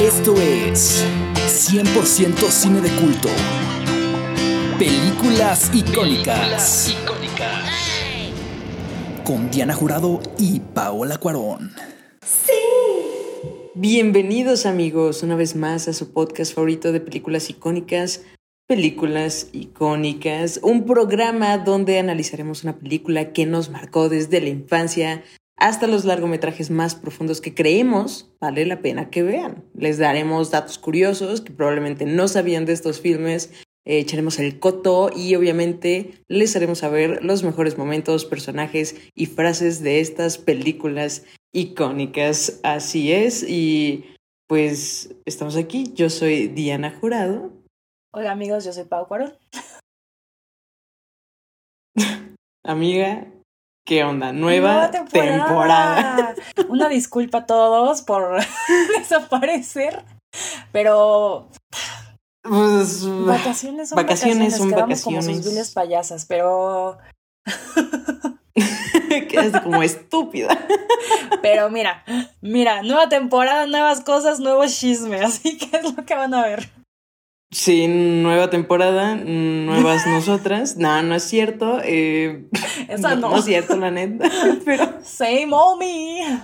Esto es 100% cine de culto. Películas icónicas. Con Diana Jurado y Paola Cuarón. Bienvenidos amigos una vez más a su podcast favorito de películas icónicas. Películas icónicas, un programa donde analizaremos una película que nos marcó desde la infancia hasta los largometrajes más profundos que creemos vale la pena que vean. Les daremos datos curiosos que probablemente no sabían de estos filmes, eh, echaremos el coto y obviamente les haremos saber los mejores momentos, personajes y frases de estas películas icónicas. Así es, y pues estamos aquí. Yo soy Diana Jurado. Hola amigos, yo soy Pau Cuarón. Amiga, ¿Qué onda? Nueva, temporada. Una disculpa a todos por desaparecer, pero pues, vacaciones son vacaciones, son Quedamos vacaciones. como sus viles payasas, pero Quedaste como estúpida. pero mira, mira, nueva temporada, nuevas cosas, nuevos chismes, así que es lo que van a ver. Sí, nueva temporada, nuevas nosotras. No, no es cierto. Eh, Esa no. No es cierto, la neta. Pero, Same old me.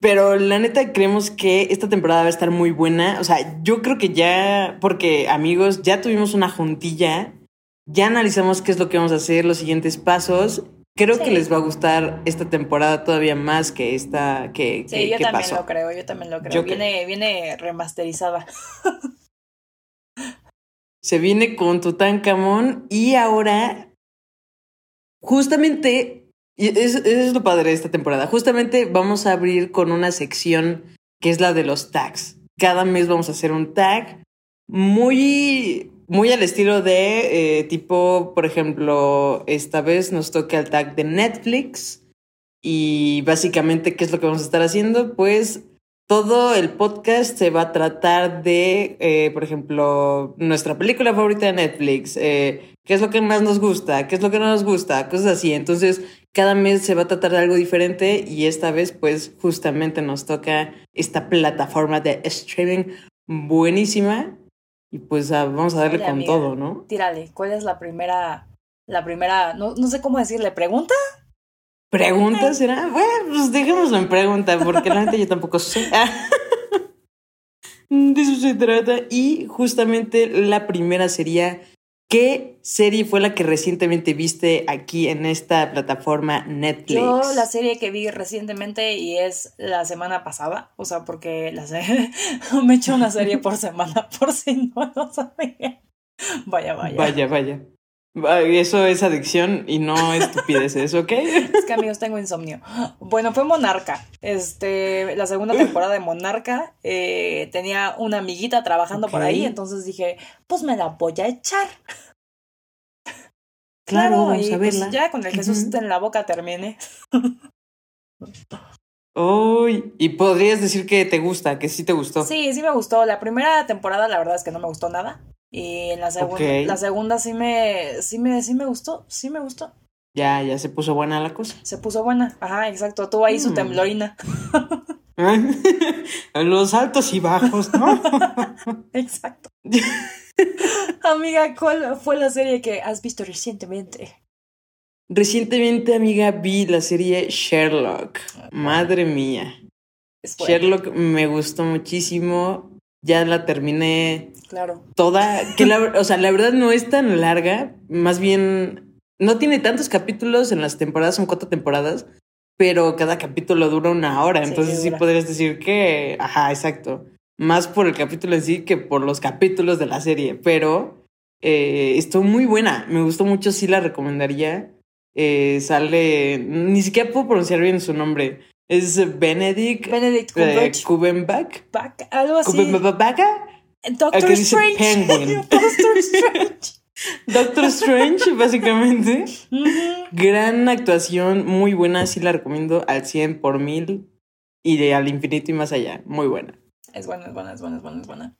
pero la neta creemos que esta temporada va a estar muy buena. O sea, yo creo que ya, porque amigos, ya tuvimos una juntilla, ya analizamos qué es lo que vamos a hacer, los siguientes pasos. Creo que Sí. les va a gustar esta temporada todavía más que esta que, Sí, que- yo que también pasó. lo creo, yo también lo creo. Yo viene, viene remasterizada. Se viene con Tutankamón y ahora, justamente, y es, es lo padre de esta temporada, justamente vamos a abrir con una sección que es la de los tags. Cada mes vamos a hacer un tag muy, muy al estilo de eh, tipo, por ejemplo, esta vez nos toca el tag de Netflix y básicamente, ¿qué es lo que vamos a estar haciendo? Pues todo el podcast se va a tratar de, eh, por ejemplo, nuestra película favorita de Netflix, eh, qué es lo que más nos gusta, qué es lo que no nos gusta, cosas así. Entonces, cada mes se va a tratar de algo diferente y esta vez, pues, justamente nos toca esta plataforma de streaming buenísima y pues ah, vamos a darle Oye, con amiga. todo, ¿no? Tírale, ¿cuál es la primera, la primera, no, no sé cómo decirle, pregunta? ¿Pregunta será? Bueno, pues dejémoslo en pregunta, porque la gente yo tampoco sé. De eso se trata. Y justamente la primera sería, ¿qué serie fue la que recientemente viste aquí en esta plataforma Netflix? Yo la serie que vi recientemente y es la semana pasada, o sea, porque la se- me echo una serie por semana, por si no lo sabía. Vaya, vaya. Vaya, vaya. Eso es adicción y no estupideces, ¿ok? Es que amigos, tengo insomnio. Bueno, fue Monarca. Este, la segunda temporada de Monarca. eh, tenía una amiguita trabajando por Ok. ahí, entonces dije, pues me la voy a echar. Claro, vamos y a pues verla. ya con el Jesús Ujú. en la boca terminé. Uy, y podrías decir que te gusta, que sí te gustó. Sí, sí me gustó. La primera temporada, la verdad es que no me gustó nada. Y en la segunda, Ok. la segunda sí me, sí me, sí me gustó, sí me gustó. Ya, ya se puso buena la cosa. Se puso buena. Ajá, exacto. Tuvo ahí su Mm. temblorina. Los altos y bajos, ¿no? Exacto. Amiga, ¿cuál fue la serie que has visto recientemente? Recientemente, amiga, vi la serie Sherlock. Madre mía. Sherlock me gustó muchísimo. Ya la terminé Claro. toda. Que la, o sea, la verdad no es tan larga. Más bien, no tiene tantos capítulos en las temporadas, son cuatro temporadas. Pero cada capítulo dura una hora. Sí, entonces sí podrías decir que. Ajá, exacto. Más por el capítulo en sí que por los capítulos de la serie. Pero eh, estuvo muy buena. Me gustó mucho, sí la recomendaría. Eh, sale. Ni siquiera puedo pronunciar bien su nombre. Es Benedict Benedict eh, Cumberbatch. Algo así. Cumberbatch. Doctor Strange. penguin. Doctor Strange. Doctor Strange, básicamente. Gran actuación, muy buena. Sí la recomiendo al 100 por mil. Y de al infinito y más allá. Muy buena. Es buena, es buena, es buena, es buena, es buena.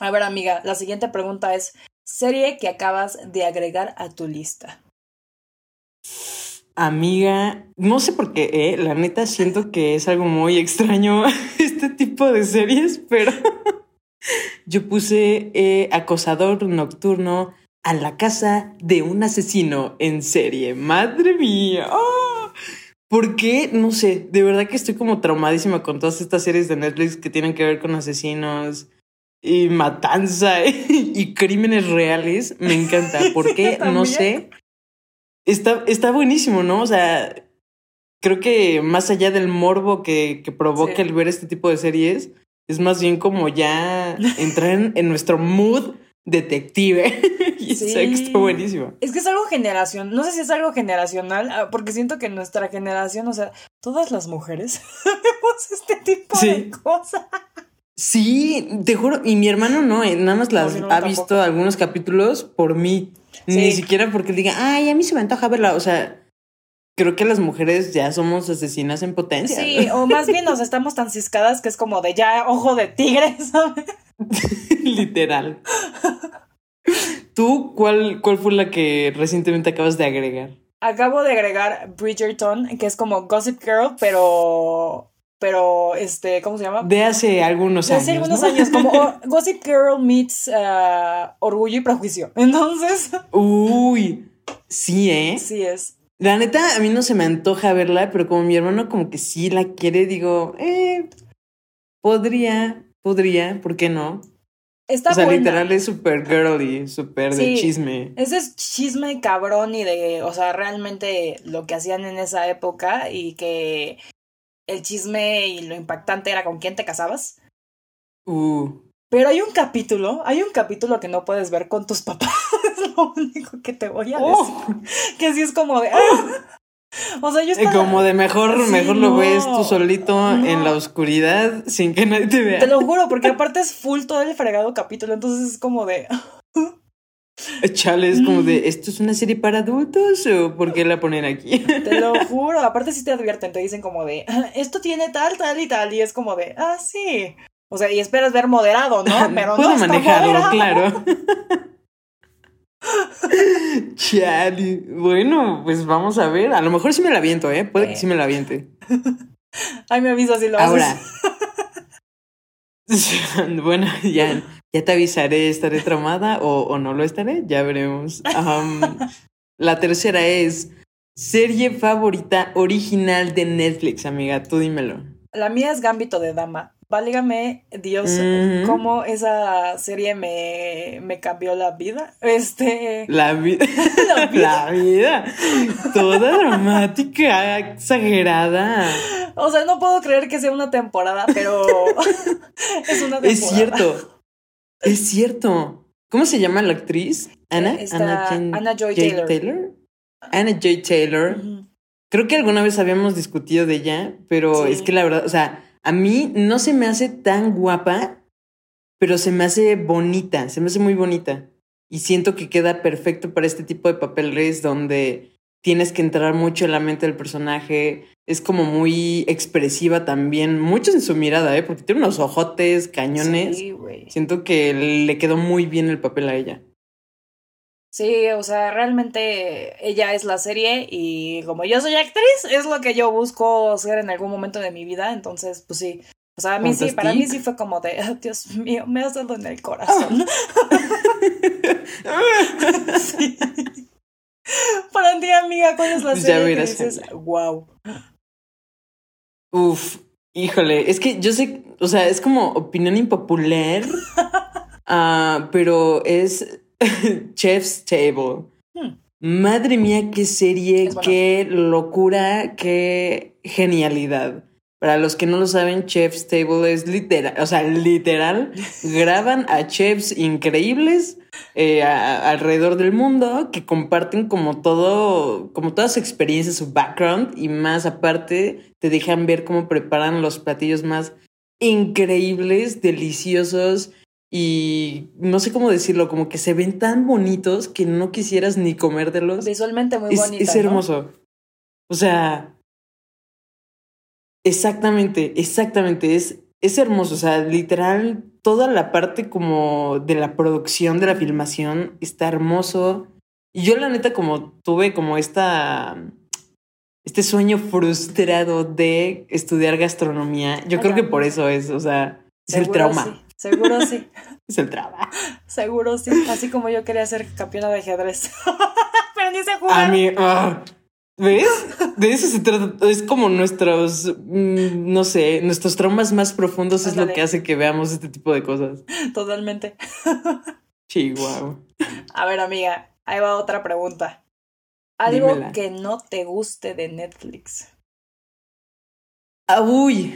A ver, amiga, la siguiente pregunta es: Serie que acabas de agregar a tu lista. Amiga, no sé por qué, eh, la neta siento que es algo muy extraño este tipo de series, pero yo puse eh, acosador nocturno a la casa de un asesino en serie. Madre mía. ¡Ah! ¿Por qué? No sé, de verdad que estoy como traumadísima con todas estas series de Netflix que tienen que ver con asesinos y matanza y crímenes reales. Me encanta. ¿Por qué? No sé. Está, está buenísimo, ¿no? O sea, creo que más allá del morbo que, que provoca Sí. el ver este tipo de series, es más bien como ya entrar en, en nuestro mood detective. y Sí. está buenísimo. Es que es algo generación, no sé si es algo generacional, ah, porque siento que en nuestra generación, o sea, todas las mujeres vemos este tipo Sí. de cosas. Sí, te juro, y mi hermano no, eh, nada más las mi hermano ha tampoco. visto algunos capítulos por mí. Ni Sí. siquiera porque diga, ay, a mí se me antoja verla. O sea, creo que las mujeres ya somos asesinas en potencia. Sí, o más bien nos estamos tan ciscadas que es como de ya ojo de tigre, ¿sabes? Literal. ¿Tú cuál, cuál fue la que recientemente acabas de agregar? Acabo de agregar Bridgerton, que es como Gossip Girl, pero pero este, ¿cómo se llama? De hace algunos De años. hace algunos ¿no? años, como Gossip Girl meets ah, Orgullo y Prejuicio. Entonces, Uy, sí, ¿eh? sí es. La neta, a mí no se me antoja verla, pero como mi hermano como que sí la quiere, digo, eh, podría, podría, ¿por qué no? Está o sea, buena. literal es súper girly, súper de Sí. chisme. Ese es chisme cabrón y de, o sea, realmente lo que hacían en esa época y que el chisme y lo impactante era con quién te casabas. Uh, Pero hay un capítulo, hay un capítulo que no puedes ver con tus papás. es lo único que te voy a decir. oh, Que sí es como de. ¡ah! O sea, yo eh, estaba. como de mejor, Sí, mejor lo no. ves tú solito No. en la oscuridad sin que nadie te vea. Te lo juro, porque aparte es full todo el fregado capítulo, entonces es como de. Chale, es como de, ¿esto es una serie para adultos o por qué la ponen aquí? Te lo juro, aparte sí te advierten, te dicen como de, "Ah, esto tiene tal, tal y tal, y es como de, ah, sí. O sea, y esperas ver moderado, ¿no? Pero Puedo no manejarlo, moderado. claro. Chale. Bueno, pues vamos a ver. A lo mejor sí me la aviento, ¿eh? Puede que Sí. me la aviente. Ay, me avisas si lo haces. Ahora. bueno, ya, ya te avisaré, estaré traumada o, o no lo estaré, ya veremos. Am, la tercera es serie favorita original de Netflix, amiga, tú dímelo. La mía es Gambito de Dama. Válgame Dios, Ujú. cómo esa serie me, me cambió la vida. Este. La vida. La vida. La vida. Toda dramática, exagerada. O sea, no puedo creer que sea una temporada, pero es una temporada. Es cierto. Es cierto. ¿Cómo se llama la actriz? Ana. Anna Joy Jay Taylor. Anna Joy Taylor. Ujú. Creo que alguna vez habíamos discutido de ella, pero Sí. es que la verdad, o sea, a mí no se me hace tan guapa, pero se me hace bonita, se me hace muy bonita. Y siento que queda perfecto para este tipo de papeles donde tienes que entrar mucho en la mente del personaje. Es como muy expresiva también, mucho en su mirada, ¿eh? Porque tiene unos ojotes, cañones. Sí, güey. Siento que le quedó muy bien el papel a ella. Sí, o sea, realmente ella es la serie y como yo soy actriz, es lo que yo busco ser en algún momento de mi vida, entonces, pues sí. O sea, a mí sí, para mí sí fue como de, "Ah, Dios mío, me has dado en el corazón. Sí. Para ti, amiga, ¿cuál es la Pues ya serie que dices, wow? Uf, híjole, es que yo sé, o sea, es como opinión impopular, ah, pero es Chef's Table. Hmm. Madre mía, qué serie, Es buena. qué locura, qué genialidad. Para los que no lo saben, Chef's Table es literal, o sea, literal, graban a chefs increíbles eh, a- a- alrededor del mundo que comparten como todo, como toda su experiencia, su background y más aparte te dejan ver cómo preparan los platillos más increíbles, deliciosos y no sé cómo decirlo, como que se ven tan bonitos que no quisieras ni comértelos. Visualmente muy Es, es ¿no? hermoso. O sea, exactamente, exactamente. Es, es hermoso. O sea, literal, toda la parte como de la producción, de la filmación, está hermoso. Y yo, la neta, como tuve como esta este sueño frustrado de estudiar gastronomía. Yo creo que por eso es, o sea, es el trauma. Sí. Seguro sí. es el trauma. Seguro sí. Así como yo quería ser campeona de ajedrez. Pero ni se jugar. A mí, ah, ¿ves? De eso se trata. Es como nuestros, mm, no sé, nuestros traumas más profundos es lo Ándale. que hace que veamos este tipo de cosas. Totalmente. Chihuahua. A ver, amiga, ahí va otra pregunta. Algo Dímela. que no te guste de Netflix. Ah, uy,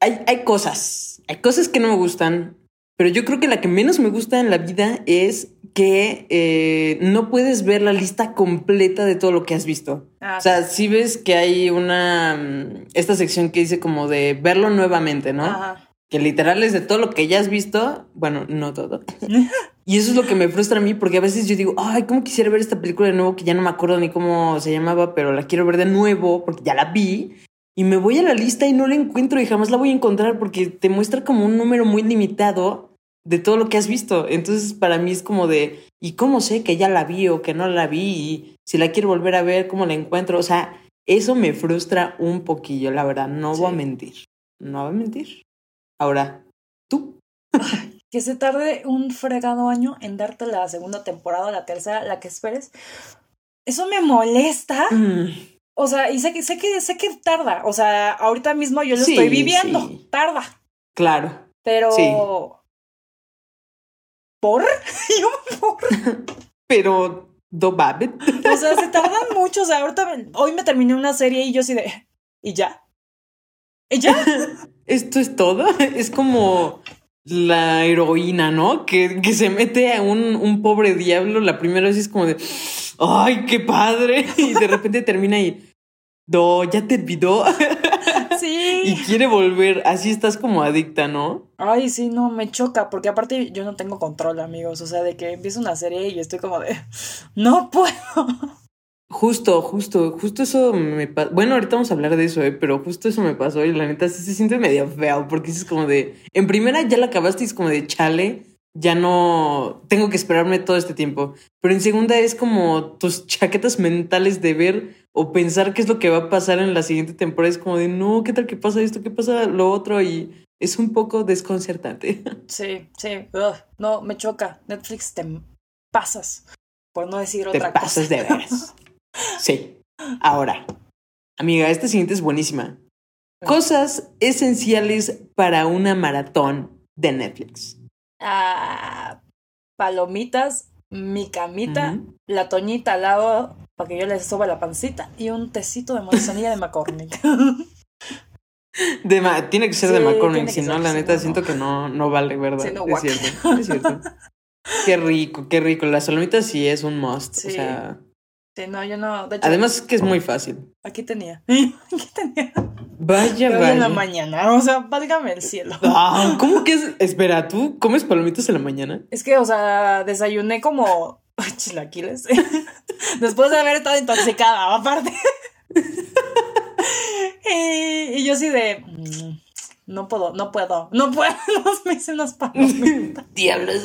hay, hay cosas, hay cosas que no me gustan, pero yo creo que la que menos me gusta en la vida es que eh, no puedes ver la lista completa de todo lo que has visto. Ah, O sea, si ves que hay una, mm, esta sección que dice como de verlo nuevamente, ¿no? Ajá. Que literal es de todo lo que ya has visto, bueno, no todo. Y eso es lo que me frustra a mí, porque a veces yo digo, ay, ¿cómo quisiera ver esta película de nuevo que ya no me acuerdo ni cómo se llamaba, pero la quiero ver de nuevo porque ya la vi? Y me voy a la lista y no la encuentro y jamás la voy a encontrar porque te muestra como un número muy limitado de todo lo que has visto. Entonces, para mí es como de, ¿y cómo sé que ya la vi o que no la vi? Y si la quiero volver a ver, ¿cómo la encuentro? O sea, eso me frustra un poquillo, la verdad, no voy a Sí. mentir. No voy a mentir. Ahora, tú. Que se tarde un fregado año en darte la segunda temporada, la tercera, la que esperes. Eso me molesta. Mm. O sea, y sé que, sé que, sé que tarda. O sea, ahorita mismo yo lo Sí, estoy viviendo. sí. Tarda. Claro. Pero. ¿Por? Yo, ¿por? Pero, do babet. O sea, se tardan mucho. O sea, ahorita hoy me terminé una serie y yo así de. ¿Y ya? ¿Y ya? Esto es todo. Es como la heroína, ¿no? Que, que se mete a un, un pobre diablo. La primera vez es como de, ¡ay, qué padre! Y de repente termina y, do, ya te olvidó. Y quiere volver. Así estás como adicta, ¿no? Ay, sí, no, me choca. Porque aparte yo no tengo control, amigos. O sea, de que empiezo una serie y estoy como de. No puedo. Justo, justo, justo eso me pasó. Bueno, ahorita vamos a hablar de eso, ¿eh? pero justo eso me pasó y la neta sí se siente medio feo porque es como de. En primera ya la acabaste y es como de chale, ya no tengo que esperarme todo este tiempo. Pero en segunda es como tus chaquetas mentales de ver o pensar qué es lo que va a pasar en la siguiente temporada. Es como de no, ¿qué tal que pasa esto? ¿Qué pasa lo otro? Y es un poco desconcertante. Sí, sí. ugh, no, me choca. Netflix te pasas. Por no decir Te otra pasas cosa. de veras. Sí. Ahora, amiga, esta siguiente es buenísima. Cosas esenciales para una maratón de Netflix. Ah, palomitas, mi camita, Ujú. la toñita al lado para que yo le soba la pancita y un tecito de manzanilla de McCormick. De ma- tiene que ser de Sí, McCormick, tiene que si no, la neta no, siento que no, no vale, ¿verdad? Sí, no, es cierto, es cierto. qué rico, qué rico. Las salomitas sí es un must. O Sí. sea, Sí, no, yo no. De hecho, además que es muy fácil. aquí tenía. Aquí tenía. Vaya, Pero hoy en la vaya. mañana, o sea, válgame el cielo. Ah, ¿Cómo que es? Espera, ¿tú comes palomitas en la mañana? Es que, o sea, desayuné como chilaquiles. Después de haber estado intoxicada, aparte. y, y yo así de. mm, No puedo, no puedo, no puedo. Me hice unas palomitas. Diablos.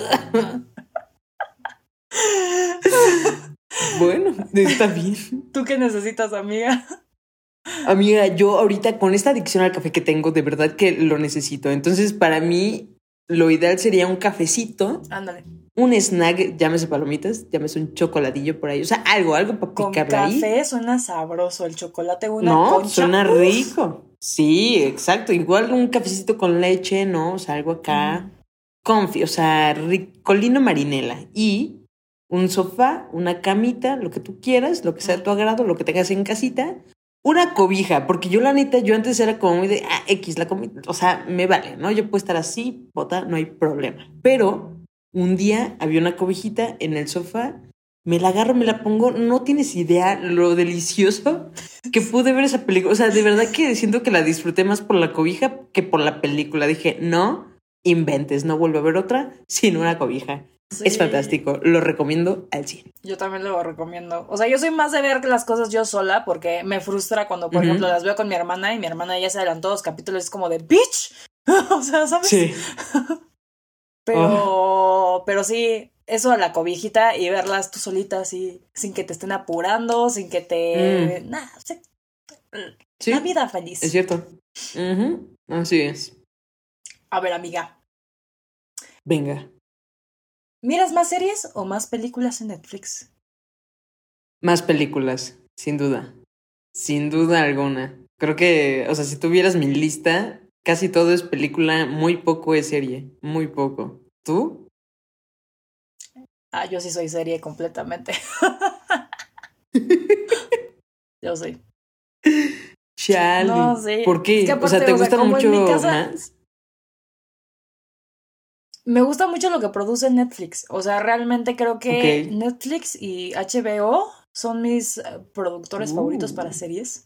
bueno, está bien. ¿Tú qué necesitas, amiga? Amiga, yo ahorita con esta adicción al café que tengo, de verdad que lo necesito. Entonces, para mí, lo ideal sería un cafecito, Ándale. un snack, llámese palomitas, llámese un chocoladillo por ahí. O sea, algo, algo para Con picarle ahí. café suena sabroso. El chocolate, una No, concha. suena rico. Sí, exacto. Igual un cafecito con leche, ¿no? O sea, algo acá. Confi, o sea, ricolino marinela. Y un sofá, una camita, lo que tú quieras, lo que sea de tu agrado, lo que tengas en casita. Una cobija, porque yo la neta, yo antes era como muy de, ah, X, la comida, o sea, me vale, ¿no? Yo puedo estar así, bota, no hay problema. Pero un día había una cobijita en el sofá, me la agarro, me la pongo, no tienes idea lo delicioso que pude ver esa película. O sea, de verdad que siento que la disfruté más por la cobija que por la película. Dije, no inventes, no vuelvo a ver otra sin una cobija. Es Sí. fantástico, lo recomiendo al 100. Yo también lo recomiendo. O sea, yo soy más de ver las cosas yo sola porque me frustra cuando, por Ujú. ejemplo, las veo con mi hermana y mi hermana ya se adelantó dos capítulos. Es como de bitch. o sea, ¿sabes? Sí. Pero, pero sí, eso a la cobijita y verlas tú solita así, sin que te estén apurando, sin que te... Mm. Nah, sí, Sí, La vida feliz. es cierto. Ujú, Así es. A ver, amiga, Venga. ¿Miras más series o más películas en Netflix? Más películas, sin duda. Sin duda alguna. Creo que, o sea, si tuvieras mi lista, casi todo es película, muy poco es serie. Muy poco. ¿Tú? Ah, yo sí soy serie completamente. yo soy. Chale. No, sí. ¿Por qué? Es que o sea, aparte, ¿te o sea, gustan mucho casa- más? Me gusta mucho lo que produce Netflix. O sea, realmente creo que Ok. Netflix y HBO son mis eh, productores favoritos para Uh. series.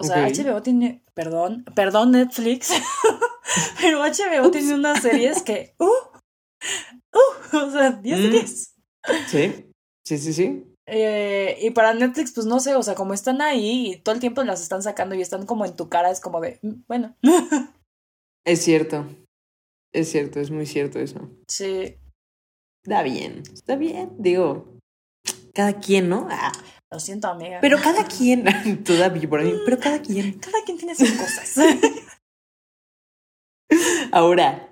O sea, Ok. HBO tiene, perdón, perdón Netflix, pero HBO tiene unas series que, uh, uh, o sea, 10 de Mm. 10. Sí, sí, sí, sí. Eh, y para Netflix, pues no sé, o sea, como están ahí y todo el tiempo las están sacando y están como en tu cara, es como de, mm, bueno, Es cierto. Es cierto, es muy cierto eso. sí, Está bien, está bien. Digo, cada quien, ¿no? Ah, lo siento, amiga. pero cada quien. Todavía por ahí, pero cada quien. cada quien tiene sus cosas. Ahora,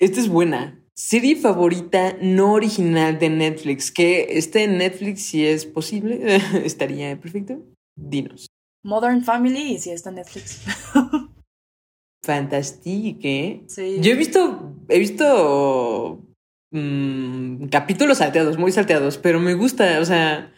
esta es buena. Serie favorita no original de Netflix. Que esté en Netflix si es posible. Estaría perfecto. Dinos. Modern Family y si está en Netflix. Fantastique. Sí. Yo he visto. He visto. mm, capítulos salteados, muy salteados. Pero me gusta. O sea.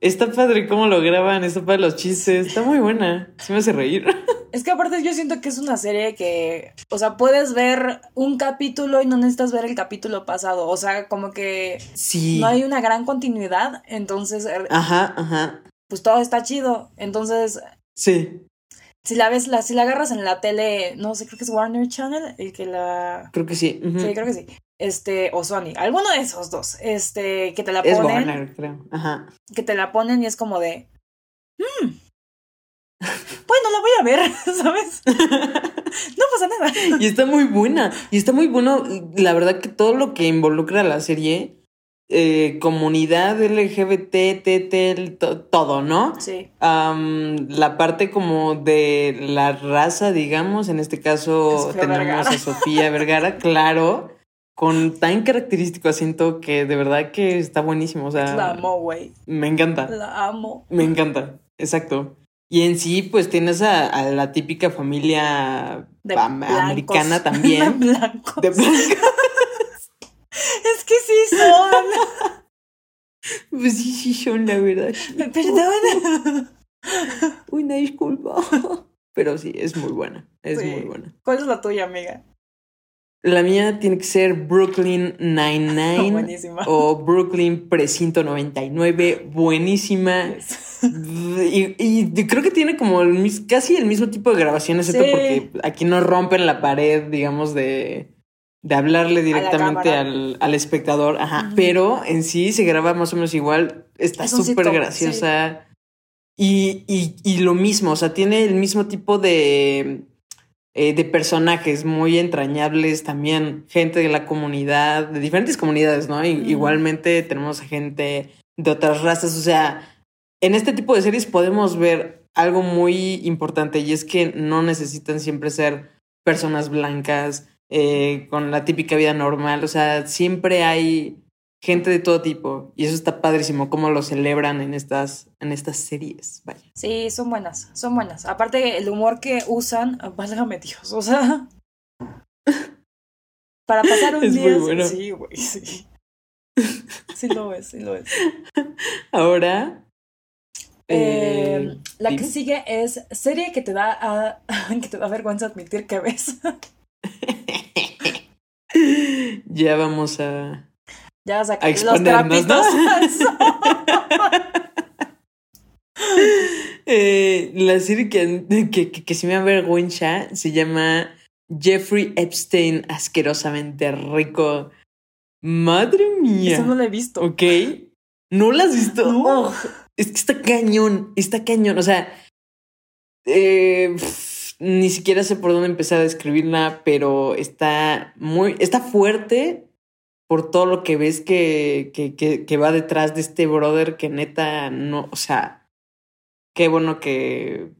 Está padre cómo lo graban. Está padre los chistes. Está muy buena. Se me hace reír. Es que aparte yo siento que es una serie que, o sea, puedes ver un capítulo y no necesitas ver el capítulo pasado. O sea, como que Sí. no hay una gran continuidad. Entonces, er, Ajá, ajá. pues todo está chido. Entonces, Sí. Si la ves, la, si la agarras en la tele, no sé, creo que es Warner Channel, el que la... Creo que sí. ujú. Sí, creo que sí. Este, o Sony, alguno de esos dos, este, que te la Es ponen, Warner, creo. Ajá. que te la ponen y es como de, "Mm, bueno, la voy a ver, ¿sabes? No pasa nada. Y está muy buena. Y está muy bueno. La verdad que todo lo que involucra la serie, eh, comunidad LGBT, TT, to- todo, ¿no? Sí, Am, la parte como de la raza, digamos, en este caso Sofía tenemos Vergara. a Sofía Vergara, claro, con tan característico acento que de verdad que está buenísimo. O sea, la amo, güey, me encanta. la amo. Me encanta, exacto. Y en sí, pues tienes a, a la típica familia De am- blancos. americana también. De blancos. de blancos. Es que sí son. Pues sí, sí, son la verdad. Perdón. Una disculpa. Pero sí, es muy buena. Es Sí. muy buena. ¿Cuál es la tuya, amiga? La mía tiene que ser Brooklyn Nine-Nine Buenísima. o Brooklyn Precinto 99. Buenísima. Y, y creo que tiene como el casi el mismo tipo de grabación, excepto Sí. porque aquí no rompen la pared, digamos, de, de hablarle directamente al, al espectador. Ajá. Ujú. Pero en sí se graba más o menos igual. Está súper graciosa. Y, y, y lo mismo, o sea, tiene el mismo tipo de, eh, de personajes muy entrañables, también gente de la comunidad, de diferentes comunidades, ¿no? I- Ujú. Igualmente tenemos a gente de otras razas, o sea, en este tipo de series podemos ver algo muy importante y es que no necesitan siempre ser personas blancas eh, con la típica vida normal, o sea, siempre hay gente de todo tipo y eso está padrísimo cómo lo celebran en estas en estas series, vaya. Sí, son buenas, son buenas. Aparte, el humor que usan, válgame Dios, o sea. Para pasar un Es muy día. bueno. Sí, güey, sí. Sí lo es, sí lo es. Ahora Eh, eh, la que sigue es serie que te da a- que te da vergüenza admitir que ves. Ya vamos a ya vas a, A los exponernos, ¿no? trapitos. Eh, la serie que, que, que, que sí me avergüenza se llama Jeffrey Epstein asquerosamente rico. Madre mía. Eso no lo he visto. Ok. ¿No la has visto? No. Oh, es que está cañón, está cañón. O sea, eh, ni siquiera sé por dónde empezar a describirla, pero está muy, está fuerte por todo lo que ves que, que, que, que va detrás de este brother que neta no, o sea, qué bueno que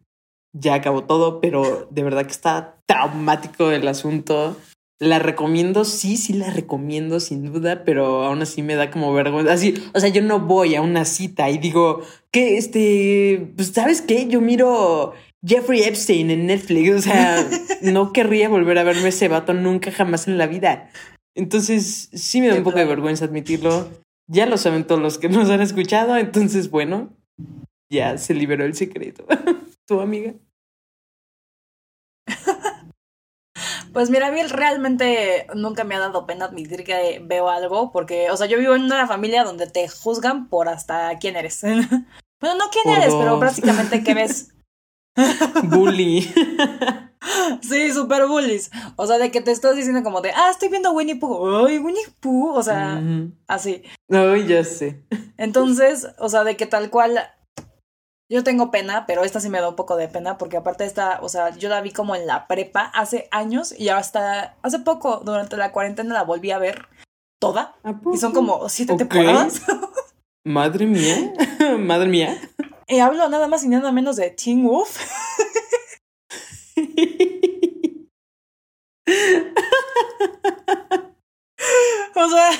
ya acabó todo, pero de verdad que está traumático el asunto. La recomiendo, sí, sí la recomiendo sin duda, pero aún así me da como vergüenza. Así, o sea, yo no voy a una cita y digo, que este, pues sabes qué, yo miro Jeffrey Epstein en Netflix, o sea, no querría volver a verme ese vato nunca jamás en la vida. Entonces, sí me da un poco de vergüenza admitirlo. Ya lo saben todos los que nos han escuchado, entonces, bueno, ya se liberó el secreto. ¿Tu amiga? Pues mira, a mí realmente nunca me ha dado pena admitir que veo algo, porque, o sea, yo vivo en una familia donde te juzgan por hasta quién eres. bueno, no quién Por eres, pero dos. prácticamente qué ves. Bully. Sí, super bullies. O sea, de que te estás diciendo como de, ah, estoy viendo Winnie Pooh. Ay, Winnie Pooh. O sea, Ujú. así. Ay, ya sé. Entonces, o sea, de que tal cual. Yo tengo pena, pero esta sí me da un poco de pena, porque aparte esta, o sea, yo la vi como en la prepa hace años y hasta hace poco, durante la cuarentena, la volví a ver toda. ¿A Y son como siete Ok. temporadas. Madre mía. Madre mía. Y hablo nada más y nada menos de Teen Wolf. O sea,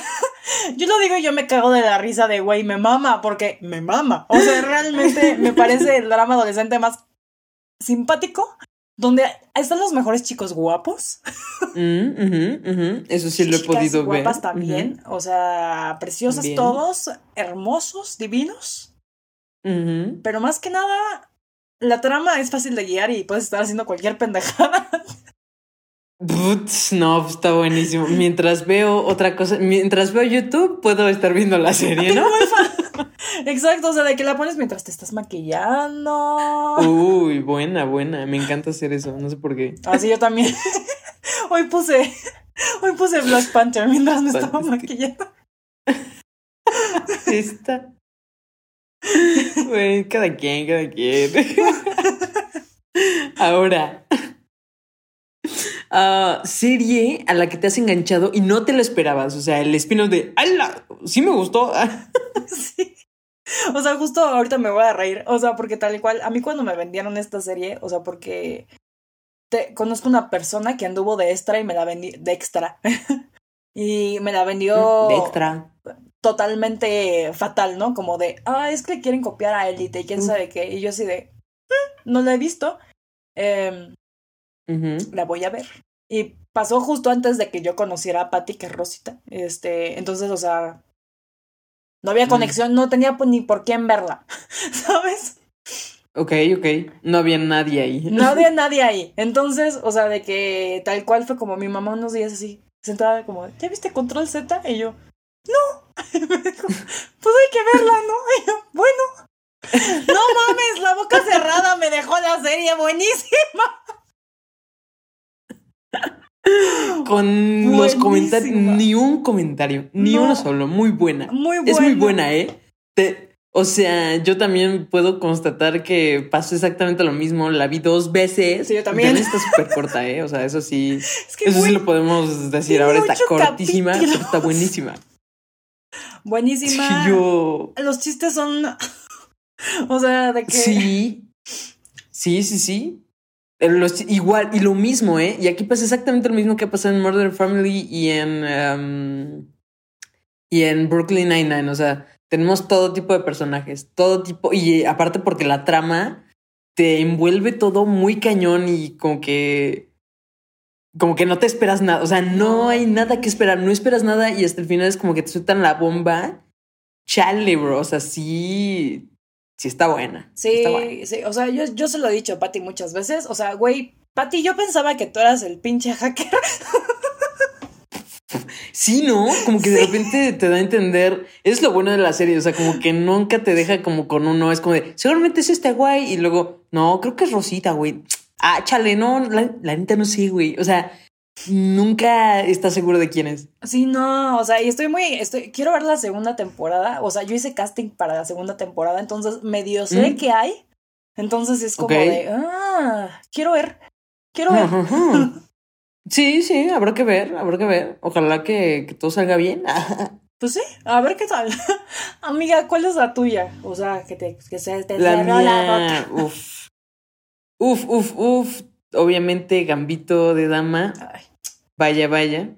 yo lo digo y yo me cago de la risa de, güey, me mama, porque me mama. O sea, realmente me parece el drama adolescente más simpático, donde están los mejores chicos guapos. Mm, ujú, ujú. Eso sí lo he podido ver. guapas también. O sea, preciosos Bien. todos, hermosos, divinos. Ujú, ujú. Pero más que nada, la trama es fácil de guiar y puedes estar haciendo cualquier pendejada. Putz, no, está buenísimo. Mientras veo otra cosa, mientras veo YouTube, puedo estar viendo la serie, ¿no? Exacto, o sea, de que la pones mientras te estás maquillando. Uy, buena, buena. Me encanta hacer eso. No sé por qué. Así yo también. Hoy puse. Hoy puse Black Panther mientras me estaba maquillando. Está. Güey, cada quien, cada quien. Ahora. ah, serie a la que te has enganchado y no te lo esperabas. O sea, el spin-off de ¡Hala! Sí me gustó. Sí. O sea, justo ahorita me voy a reír. O sea, porque tal y cual, a mí cuando me vendieron esta serie, o sea, porque te, conozco una persona que anduvo de extra y me la vendió, de extra. y me la vendió De extra. Totalmente fatal, ¿no? Como de, ah, es que quieren copiar a Elite y quién Mm. sabe qué. Y yo así de, "Mm, no la he visto. Em, Ujú. la voy a ver. Y pasó justo antes de que yo conociera a Patty, que es Rosita. Este, entonces, o sea, no había Mm. conexión, no tenía ni por quién verla, ¿sabes? Ok, ok. No había nadie ahí. No había nadie ahí. Entonces, o sea, de que tal cual fue como mi mamá unos días así, sentada como, ¿ya viste Control Z? Y yo, no. Pues hay que verla, ¿no? Y yo, bueno. No mames, la boca cerrada me dejó la serie buenísima. Con los comentarios, Buenísima. ni un comentario, ni No. uno solo, muy buena. Muy buena. Es muy buena, ¿eh? Te- o sea, yo también puedo constatar que pasó exactamente lo mismo. La vi dos veces. Sí, yo también. Está súper corta, ¿eh? O sea, eso sí. Es que Eso sí güey, lo podemos decir. Ahora está cortísima, pero está buenísima. Buenísima. Sí, yo. Los chistes son. o sea, de que. Sí. Sí, sí, sí. Eh, los- igual, y lo mismo, ¿eh? Y aquí pasa exactamente lo mismo que pasa en Murder Family y en. um, y en Brooklyn Nine-Nine. O sea, tenemos todo tipo de personajes, todo tipo. Y aparte, porque la trama te envuelve todo muy cañón y como que. Como que no te esperas nada. O sea, no hay nada que esperar. No esperas nada y hasta el final es como que te sueltan la bomba. Chale, bro. O sea, sí. Sí está buena. Sí, está buena. sí, o sea, yo, yo se lo he dicho a Patty muchas veces. O sea, güey, Patty, yo pensaba que tú eras el pinche hacker. Sí, ¿no? Como que de repente te da a entender. Es lo bueno de la serie. O sea, como que nunca te deja como con uno. Es como de, seguramente es este güey. Y luego, no, creo que es Rosita, güey. Ah, chale, no, la, la neta no sé, güey. O sea, nunca estás seguro de quién es. Sí, no, o sea, y estoy muy, estoy, quiero ver la segunda temporada. O sea, yo hice casting para la segunda temporada, entonces medio sé ¿Mm? que hay. Entonces es como Ok. de, ah, quiero ver, quiero ver. Sí, sí, habrá que ver, habrá que ver. Ojalá que, que todo salga bien. Pues sí, a ver qué tal. Amiga, ¿cuál es la tuya? O sea, que, te, que se te La cerró la mía, boca. uf. Uf, uf, uf. Obviamente, Gambito de Dama. Ay, Vaya, vaya.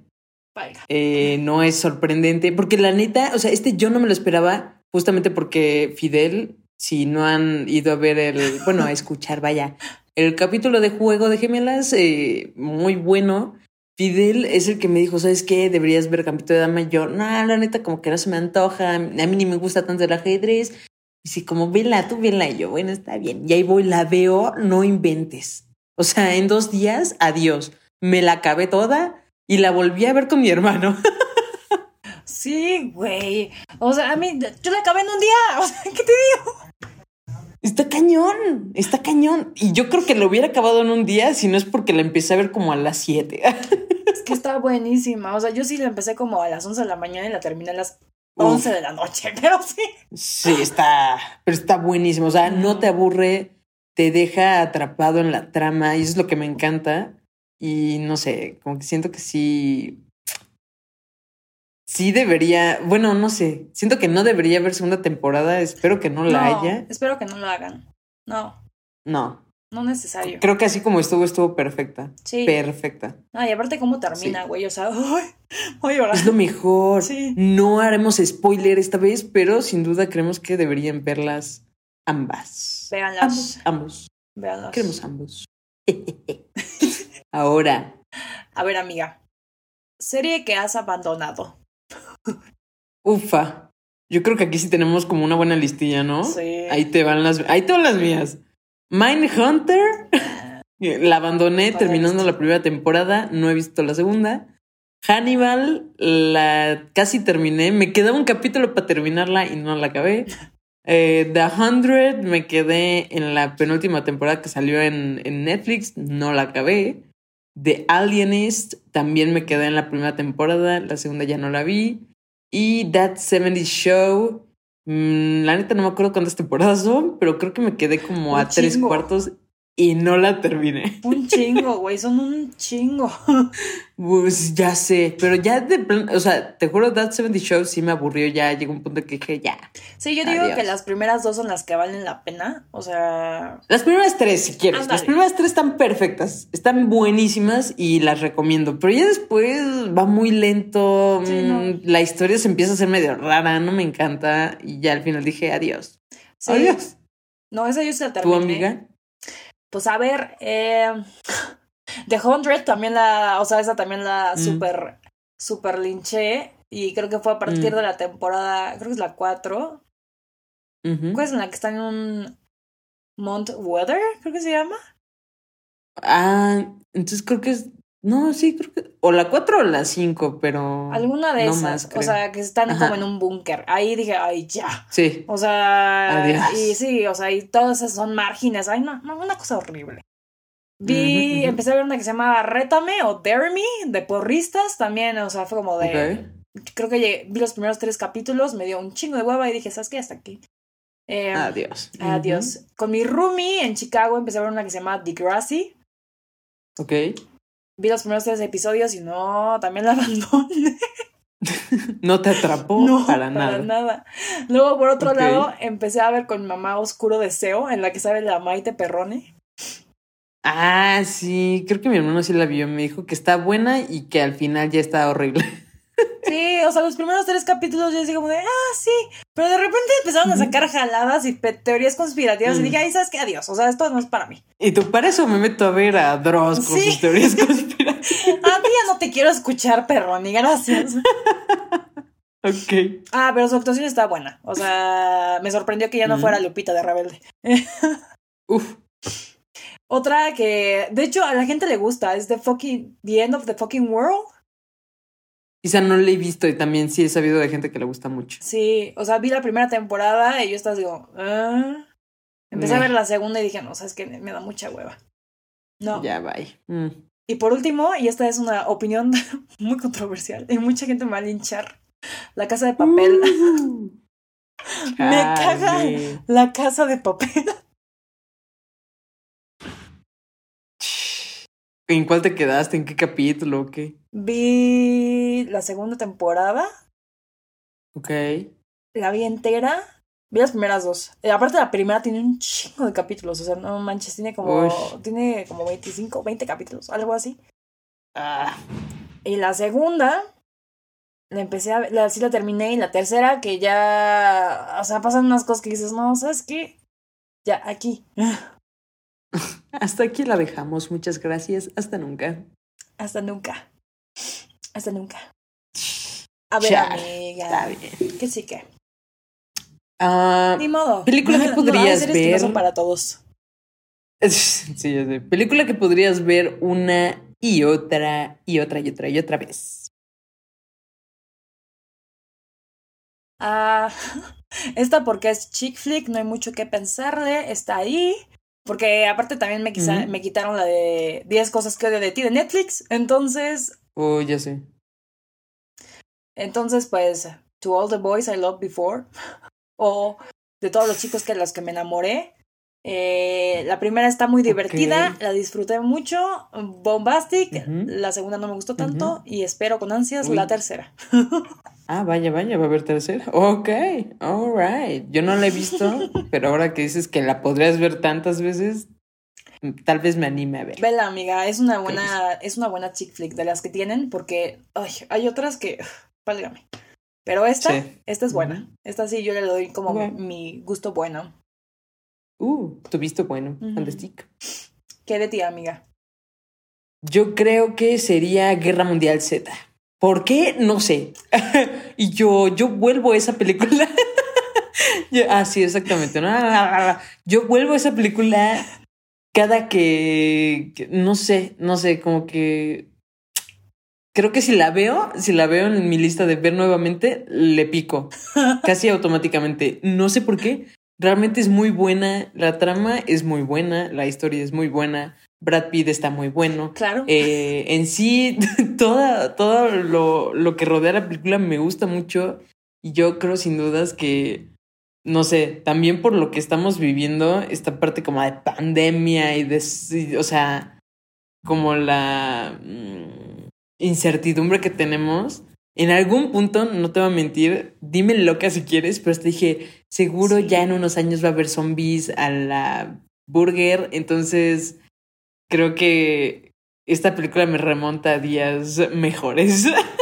vaya. Eh, no es sorprendente. Porque la neta, o sea, este yo no me lo esperaba. Justamente porque Fidel, si no han ido a ver el. Bueno, a escuchar, vaya. El capítulo de Juego de Gemelas, eh, muy bueno. Fidel es el que me dijo, ¿sabes qué? Deberías ver Gambito de Dama. Y yo, no, la neta, como que no se me antoja. A mí ni me gusta tanto el ajedrez. Y sí, como, vela, tú vela. Y yo, bueno, está bien. Y ahí voy, la veo, no inventes. O sea, en dos días, adiós. Me la acabé toda y la volví a ver con mi hermano. Sí, güey. O sea, a mí, yo la acabé en un día. O sea, ¿qué te digo? Está cañón, está cañón. Y yo creo que lo hubiera acabado en un día si no es porque la empecé a ver como a las 7. Es que está buenísima. O sea, yo sí la empecé como a las 11 de la mañana y la terminé a las 11 de la noche. Pero sí. Sí, está, pero está buenísimo. O sea, no te aburre, te deja atrapado en la trama y eso es lo que me encanta. Y no sé, como que siento que sí. Sí debería, bueno, no sé, siento que no debería haber segunda temporada, espero que no la No, haya. Espero que no lo hagan. No, No, no necesario. creo que así como estuvo, estuvo perfecta. Sí. Perfecta. No, y aparte cómo termina, Sí. güey. O sea, uy, voy a llorar. Es lo mejor. Sí. No haremos spoiler esta vez, pero sin duda creemos que deberían verlas ambas. Véanlas. Ambos, ambos. Véanlas. Queremos ambos. Ahora, A ver, amiga. Serie que has abandonado. ufa. Yo creo que aquí sí tenemos como una buena listilla, ¿no? Sí. Ahí te van las, ahí te van las mías. Mindhunter. La abandoné terminando la primera temporada, no he visto la segunda. Hannibal, la casi terminé. Me quedaba un capítulo para terminarla y no la acabé. Eh, The Hundred, me quedé en la penúltima temporada que salió en, en Netflix, no la acabé. The Alienist, también me quedé en la primera temporada, la segunda ya no la vi. Y That 70 Show, la neta no me acuerdo cuántas temporadas son, pero creo que me quedé como Un a tres cuartos y no la terminé. Un chingo, güey. Son un chingo. Pues ya sé, pero ya de plan, o sea, te juro, That 70 Show sí me aburrió ya, llegó un punto que dije ya. Sí, yo digo Adiós. que las primeras dos son las que valen la pena. O sea, Las primeras tres, si quieres. Ándale. Las primeras tres están perfectas, están buenísimas y las recomiendo. Pero ya después va muy lento. Sí, mm, no. La historia se empieza a hacer medio rara, no me encanta. Y ya al final dije adiós. sí. Adiós. No, esa yo se la ¿Tu terminé. amiga? Pues a ver, eh, The Hundred también la, o sea, esa también la Mm. super, super linché. Y creo que fue a partir Mm. de la temporada, creo que es la 4. Ujú. ¿Cuál es en la que está en un Mount Weather? Creo que se llama. Ah, entonces creo que es. No, sí, creo que. O la cuatro o la cinco, pero. Alguna de no esas. más, o sea, que están Ajá. como en un búnker. Ahí dije, ay, ya. Sí. O sea, Adiós. y sí, o sea, y todas esas son márgenes. Ay, no, no, una cosa horrible. Vi, Ujú, ujú. empecé a ver una que se llama Rétame o Dare Me, de porristas también, o sea, fue como de, Ok. creo que llegué- vi los primeros tres capítulos, me dio un chingo de hueva y dije, ¿sabes qué? Hasta aquí. Eh, Adiós. Adiós. Con mi roomie en Chicago empecé a ver una que se llama Degrassi. Ok. Vi los primeros tres episodios y no, también la abandoné. No te atrapó No, para nada. Luego, por otro Ok. lado, empecé a ver con mi mamá Oscuro Deseo, en la que sale la Maite Perrone. Ah, sí, creo que mi hermano sí la vio. Me dijo que está buena y que al final ya está horrible. Sí, o sea, los primeros tres capítulos yo decía como de, ah, sí. Pero de repente empezaron a sacar jaladas y teorías conspirativas y Mm. dije, ay, ¿sabes qué? Adiós. O sea, esto no es para mí. Y tú, para eso me meto a ver a Dross con Sí. sus teorías conspirativas. A mí ya no te quiero escuchar, Perroni, gracias. ok. Ah, pero su actuación está buena. O sea, me sorprendió que ya no Mm. fuera Lupita de Rebelde. Uf. Otra que, de hecho, a la gente le gusta es The Fucking, The End of the Fucking World. Quizá no la he visto y también sí he sabido de gente que le gusta mucho. Sí, o sea, vi la primera temporada y yo estaba digo, ah. Empecé a ver la segunda y dije, no, sabes que me da mucha hueva. No. Ya, bye. Mm. Y por último, y esta es una opinión muy controversial, y mucha gente me va a linchar. La casa de papel. Uh. Me caga. La casa de papel. ¿En cuál te quedaste? ¿En qué capítulo qué? Vi la segunda temporada, Ok. la vi entera. Vi las primeras dos. Eh, aparte la primera tiene un chingo de capítulos, o sea, no manches, tiene como Ush. tiene como 25, 20 capítulos, algo así. Ah, Y la segunda la empecé a la, sí la terminé y la tercera que ya, o sea, pasan unas cosas que dices, "No, ¿sabes qué? Ya aquí. hasta aquí la dejamos. Muchas gracias. Hasta nunca. Hasta nunca. Hasta nunca. A ver, Está amiga. bien. Que sí que. Ah, Ni modo. ¿Película que No, podrías hay series que no ver? son para todos. sí, ya sé. Película que podrías ver una y otra y otra y otra y otra vez. Ah, esta porque es chick flick, no hay mucho que pensarle, está ahí. Porque aparte también me, quisa- Ujú. me quitaron la de 10 cosas que odio de ti de Netflix. Entonces, Oh, ya sé. entonces pues, To All the Boys I Loved Before. O de todos los chicos que los que me enamoré. Eh, la primera está muy divertida, Ok. la disfruté mucho, bombastic. Ujú. La segunda no me gustó tanto y espero con ansias Uy. la tercera. Ah, vaya, vaya, va a haber tercera. Ok, alright. Yo no la he visto, pero ahora que dices que la podrías ver tantas veces, tal vez me anime a ver. Vela, amiga, es una buena, es una buena chick flick de las que tienen, porque ay, hay otras que, válgame. Pero esta, Sí. esta es buena. Esta sí yo le doy como Ok. mi gusto bueno. Uh, tu visto bueno, Ujú. fantástico. ¿Qué de ti, amiga? Yo creo que sería Guerra Mundial Z. ¿Por qué? No sé. y yo, yo vuelvo a esa película. Yo- ah, sí, exactamente. No, Yo vuelvo a esa película cada que, que- no sé, no sé, como que creo que si la veo, si la veo en mi lista de ver nuevamente, le pico casi automáticamente. No sé por qué. Realmente es muy buena. La trama es muy buena. La historia es muy buena. Brad Pitt está muy bueno. Claro. Eh, en sí, toda, todo lo, lo que rodea la película me gusta mucho. Y yo creo sin dudas que, no sé, también por lo que estamos viviendo, esta parte como de pandemia y de, sí, o sea, como la mm, incertidumbre que tenemos. En algún punto, no te voy a mentir, dime loca si quieres, pero te dije, seguro Sí. ya en unos años va a haber zombies a la burger, entonces creo que esta película me remonta a días mejores.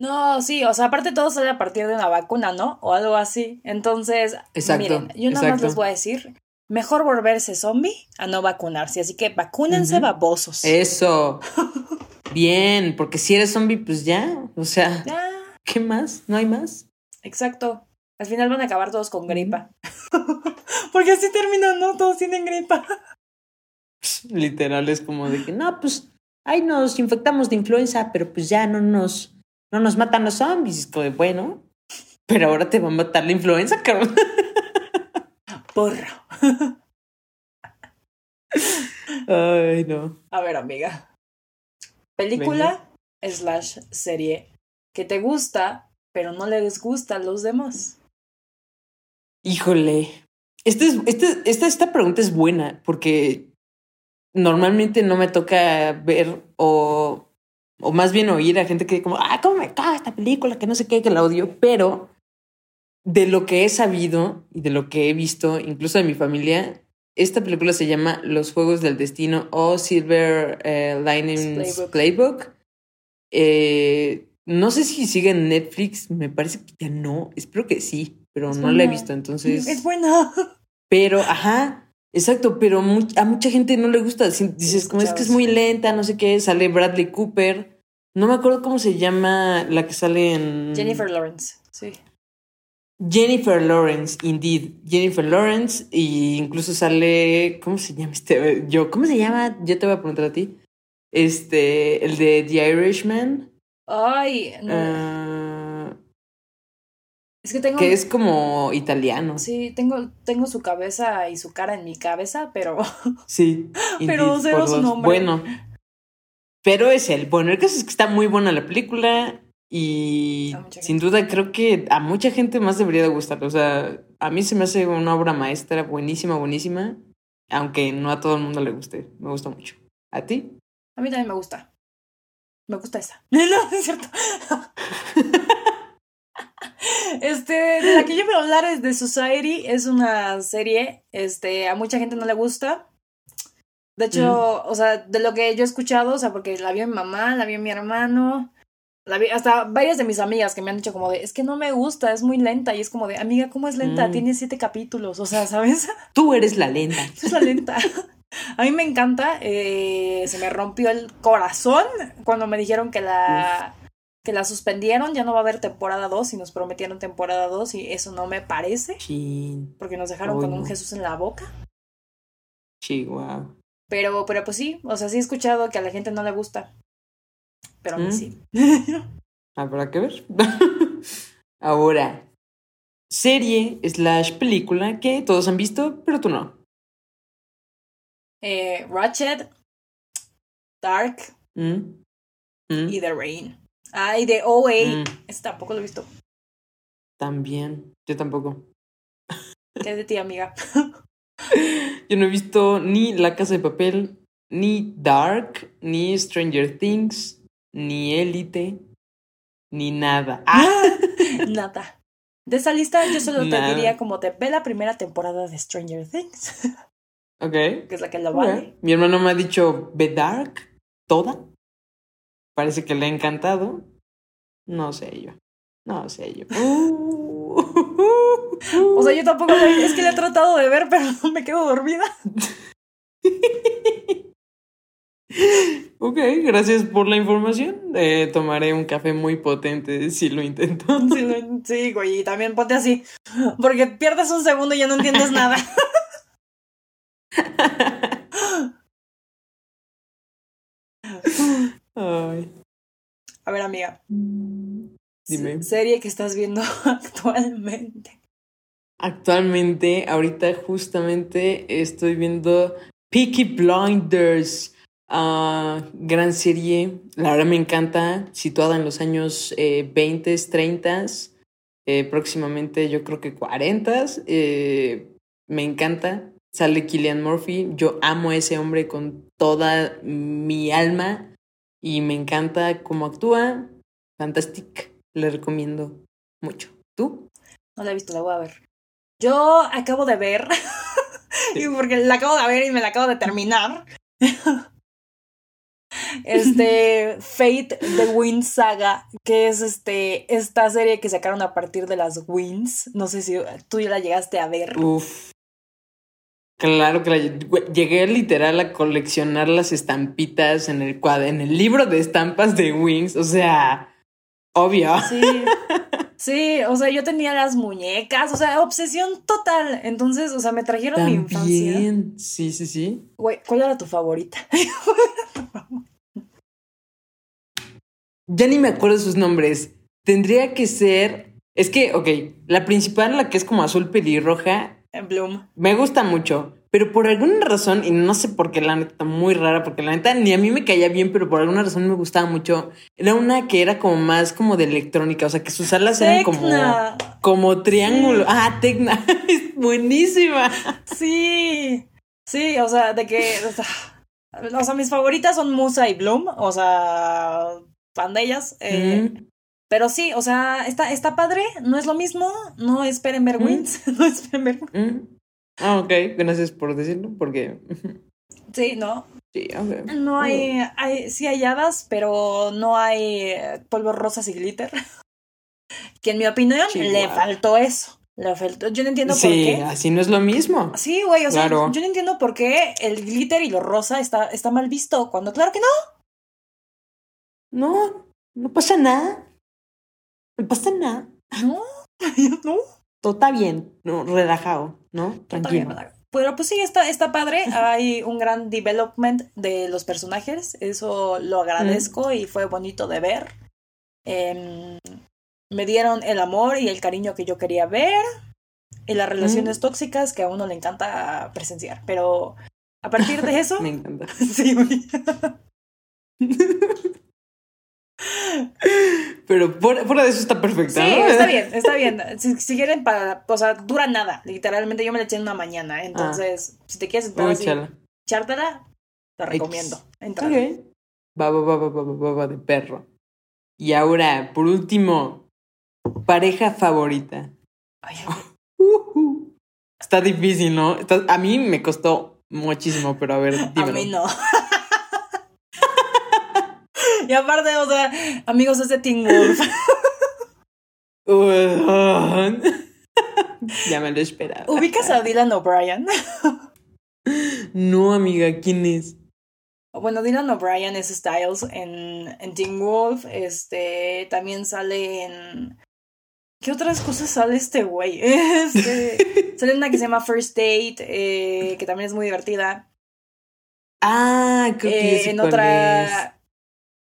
No, sí, o sea, aparte todo sale a partir de una vacuna, ¿no? O algo así. Entonces, Exacto, miren, yo nada más exacto. les voy a decir, mejor volverse zombie a no vacunarse. Así que vacúnense, Ujú. babosos. Eso. Bien, porque si eres zombie, pues ya. O sea, Ya, ¿qué más? ¿No hay más? exacto. Al final van a acabar todos con gripa. Porque así terminan, ¿no? Todos tienen gripa. Literal es como de que, no, pues, ay, nos infectamos de influenza, pero pues ya no nos, no nos matan los zombies. Es como de, bueno, pero ahora te va a matar la influenza, cabrón. Porro. Ay, no. A ver, amiga. Película slash serie que te gusta, pero no les gusta a los demás. Híjole. Este es, este, esta, esta pregunta es buena porque normalmente no me toca ver o, o más bien oír a gente que como, ah, ¿cómo me caga esta película? Que no sé qué, que la odio. Pero de lo que he sabido y de lo que he visto, incluso de mi familia, esta película se llama Los Juegos del Destino o Silver eh, Linings Playbook. Playbook. Eh, no sé si sigue en Netflix, me parece que ya no, espero que sí, pero Es no la he buena. visto, entonces... Es buena. Pero, ajá, exacto, pero a mucha gente no le gusta. Dices, como es que es muy lenta, no sé qué, sale Bradley Cooper. No me acuerdo cómo se llama la que sale en... Jennifer Lawrence. Sí. Jennifer Lawrence, indeed. Jennifer Lawrence, y incluso sale. ¿Cómo se llama este? Yo, ¿cómo se llama? Yo te voy a preguntar a ti. Este, el de The Irishman. Ay, no. ah, es que tengo. que es como italiano. Sí, tengo, tengo su cabeza y su cara en mi cabeza, pero. Sí. Pero cero su nombre. Bueno. Pero es él. Bueno, el caso es que está muy buena la película. Y sin duda creo que a mucha gente más debería de gustar. O sea, a mí se me hace una obra maestra buenísima, buenísima. Aunque no a todo el mundo le guste. Me gusta mucho. ¿A ti? A mí también me gusta. Me gusta esa. No es cierto. Este, de la que yo quiero hablar es de Society. Es una serie. Este, a mucha gente no le gusta. De hecho, o sea, de lo que yo he escuchado, o sea, porque la vio mi mamá, la vio mi hermano, la vi, hasta varias de mis amigas que me han dicho como de, es que no me gusta, es muy lenta. Y es como de, amiga, ¿cómo es lenta? Mm. Tiene siete capítulos, o sea, ¿sabes? Tú eres la lenta. Es la lenta. A mí me encanta. eh, se me rompió el corazón cuando me dijeron que la, que la suspendieron. Ya no va a haber temporada 2 y nos prometieron temporada 2 y eso no me parece. Chin. Porque nos dejaron Uy, con un no. Jesús en la boca. Chihuahua. Pero, pero pues sí, o sea, sí he escuchado que a la gente no le gusta. Pero a mí Mm. sí. Habrá que ver. Ahora, serie slash película que todos han visto, pero tú no. eh, Ratchet, Dark ¿Mm? ¿Mm? y The Rain. Ah, y de OA. Mm. Ese tampoco lo he visto. También. Yo tampoco. ¿Qué es de ti, amiga? Yo no he visto ni La Casa de Papel, ni Dark, ni Stranger Things, ni Élite, ni nada. ¡Ah! Nada. De esa lista yo solo te Nada. diría como te ve la primera temporada de Stranger Things, Ok. que es la que lo vale. Mi hermano me ha dicho, ¿ve Dark? ¿Toda? Parece que le ha encantado. No sé yo. No sé yo. O sea, yo tampoco es que la he tratado de ver, pero me quedo dormida. Ok, gracias por la información. Eh, tomaré un café muy potente si lo intento. Sí, sí, güey, y también ponte así, porque pierdes un segundo y ya no entiendes nada. Ay. A ver, amiga, Dime. serie que estás viendo actualmente. Actualmente, ahorita justamente estoy viendo Peaky Blinders. Ah, gran serie. La verdad me encanta. Situada en los años eh, 20, 30, eh, próximamente yo creo que 40. Eh, me encanta. Sale Killian Murphy. Yo amo a ese hombre con toda mi alma. Y me encanta cómo actúa. Fantastic. Le recomiendo mucho. ¿Tú? No la he visto, la voy a ver. Yo acabo de ver, y porque la acabo de ver y me la acabo de terminar. Este Fate The Wind Saga, que es este esta serie que sacaron a partir de las Winds. No sé si tú ya la llegaste a ver. Uf. Claro que la- llegué literal a coleccionar las estampitas en el cuad- en el libro de estampas de Wings, o sea, obvio. Sí. Sí, o sea, yo tenía las muñecas, o sea, obsesión total. Entonces, o sea, me trajeron mi infancia. También, sí, sí, sí. Güey, ¿cuál era tu favorita? Ya ni me acuerdo sus nombres. Tendría que ser, es que, ok, la principal, la que es como azul pelirroja, Bloom. me gusta mucho, pero por alguna razón, y no sé por qué, la neta, muy rara, porque la neta ni a mí me caía bien, pero por alguna razón me gustaba mucho. Era una que era como más como de electrónica, o sea, que sus alas eran como, Tecna. como triángulo. Ah, Tecna, es buenísima. Sí, sí, o sea, de que, o sea, o sea, mis favoritas son Musa y Bloom, o sea, fan de ellas. eh, Mm, Pero sí, o sea, está, está padre, no es lo mismo, no esperen ver Mm. Wins, no esperen ver. mm. Ah, ok, gracias por decirlo, porque Sí, no, sí, ok. no hay, hay, sí hay hadas, pero no hay polvos rosas y glitter. Que en mi opinión Sí, le faltó eso, le faltó, yo no entiendo por Sí, qué. así no es lo mismo. Sí, güey, o sea, Claro. yo no entiendo por qué el glitter y lo rosa está, está mal visto, cuando claro que no. No, no pasa nada. No pasa nada. No, no. Todo está bien, no, relajado, ¿no? Tranquilo. Pero pues sí, está, está padre. Hay un gran development de los personajes. Eso lo agradezco y fue bonito de ver. Em, me dieron el amor y el cariño que yo quería ver. Y las relaciones tóxicas que a uno le encanta presenciar. Pero a partir de eso. Me encanta. sí. Pero fuera, fuera de eso está perfecto, Sí, ¿no? está bien, está bien. Si, si quieren, para, o sea, dura nada. Literalmente yo me la eché en una mañana. Entonces, si te quieres entrar Uy, así, te recomiendo. Entrar. Ok. Baba, baba, baba, baba de perro. Y ahora, por último, pareja favorita. Ay, Ujú. Está difícil, ¿no? Está- a mí me costó muchísimo, pero a ver, a dímelo. mí no. Y aparte, o sea, amigos, es de Teen Wolf. Ya me lo esperaba. ¿Ubicas a Dylan O'Brien? No, amiga, ¿quién es? Bueno, Dylan O'Brien es Styles en, en Teen Wolf. Este también sale en. ¿Qué otras cosas sale este güey? Este, sale una que se llama First Date, eh, que también es muy divertida. Ah, creo que Eh, en cuál es.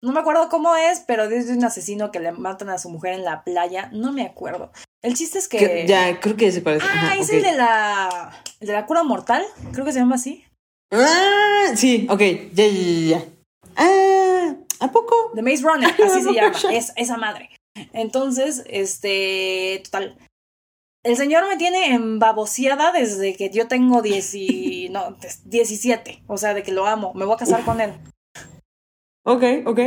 No me acuerdo cómo es, pero es de un asesino que le matan a su mujer en la playa. No me acuerdo. El chiste es que. Que- Ya, creo que cuál es. Ah, Ajá, es ok. el de la. El de la cura mortal. Creo que se llama así. Ah, sí, ok, ya, ya, ya. Ah, ¿a poco? The Maze Runner, así se llama. Es, esa madre. Entonces, este. Total. El señor me tiene embaboseada desde que yo tengo 10 y, no, 17. O sea, de que lo amo. Me voy a casar con él. Ok, ok.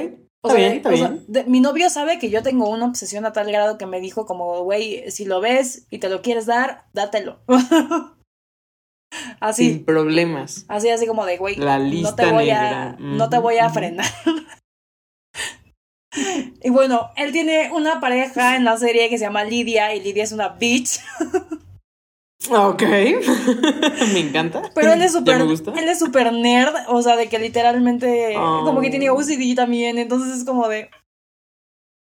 O Está sea, bien, está o sea, bien. de- mi novio sabe que yo tengo una obsesión a tal grado que me dijo como, güey, si lo ves y te lo quieres dar, dátelo. así, Sin problemas. así, así como de, güey, La no lista te voy negra. a, no te voy a frenar. y bueno, él tiene una pareja en la serie que se llama Lidia y Lidia es una bitch, Ok. me encanta. pero él es súper, él es súper nerd, o sea, de que literalmente Oh. como que tiene OCD también, entonces es como de,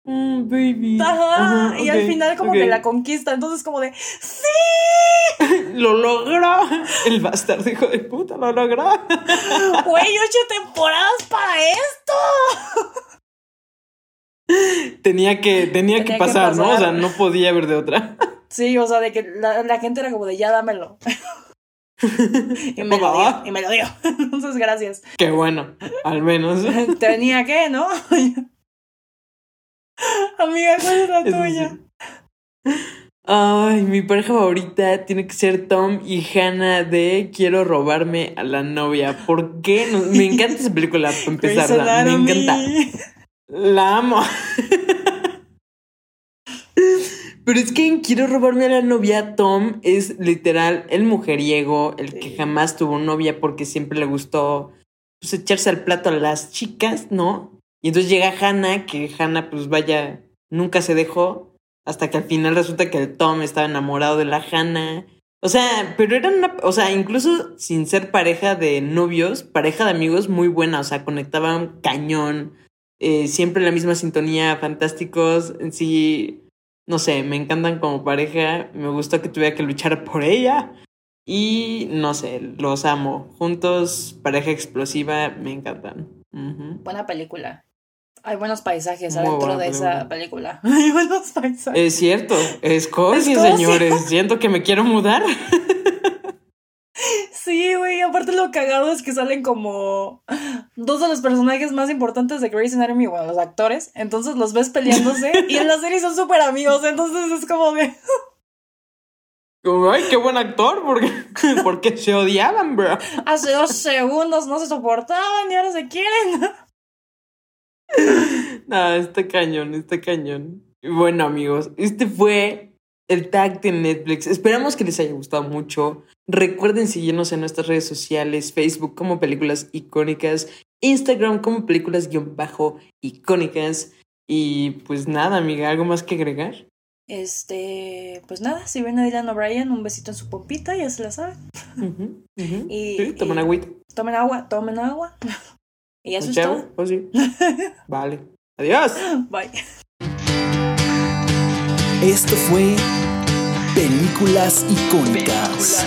Mm, baby. ajá, Ajá, y al final como ok. que la conquista, entonces como de, sí. Lo logró. El bastardo hijo de puta lo logró. Güey, ocho temporadas para esto. Tenía que, tenía, Tenía que que pasar, ¿no? O pasar. sea, no podía haber de otra. Sí, o sea, de que la, la gente era como de ya dámelo. y me lo dio, y me lo dio. Entonces, gracias. Qué bueno, al menos. Tenía que, ¿no? Amiga, ¿cuál es la tuya? sí. Ay, mi pareja favorita tiene que ser Tom y Hannah de Quiero robarme a la novia. ¿Por qué? No- me encanta esa película, para empezar. Grey's la- Me encanta. La amo. Pero es que en Quiero robarme a la novia, Tom es literal el mujeriego, el que Sí. jamás tuvo novia porque siempre le gustó pues, echarse al plato a las chicas, ¿no? Y entonces llega Hannah, que Hannah, pues vaya, nunca se dejó, hasta que al final resulta que el Tom estaba enamorado de la Hannah. O sea, pero eran una, o sea, incluso sin ser pareja de novios, pareja de amigos muy buena, o sea, conectaban cañón, eh, siempre en la misma sintonía, fantásticos, sí, no sé, me encantan como pareja, me gustó que tuviera que luchar por ella y no sé, los amo. Juntos, pareja explosiva, me encantan. Ujú. Buena película. Hay buenos paisajes Muy adentro de esa película. película. Hay buenos paisajes. Es cierto, Escocia, Escocia. señores, siento que me quiero mudar. Sí, güey. Aparte lo cagado es que salen como dos de los personajes más importantes de Grey's Anatomy, bueno, los actores. Entonces los ves peleándose y en la serie son súper amigos. Entonces es como de... Como, Ay, qué buen actor, porque, porque se odiaban, bro. Hace dos segundos no se soportaban y ahora se quieren. No, está cañón, está cañón. Bueno, amigos, este fue el tag de Netflix. Esperamos que les haya gustado mucho. Recuerden seguirnos en nuestras redes sociales, Facebook como Películas Icónicas, Instagram como Películas guion bajo icónicas. Y pues nada, amiga, ¿algo más que agregar? Este, pues nada, si ven a Dylan O'Brien, un besito en su pompita, ya se la saben. Ujú, ujú. Y- sí, tomen y- agüita. Tomen agua, tomen agua. Y eso es todo. ¿Oh, sí? vale. Adiós. Bye. Esto fue Películas icónicas.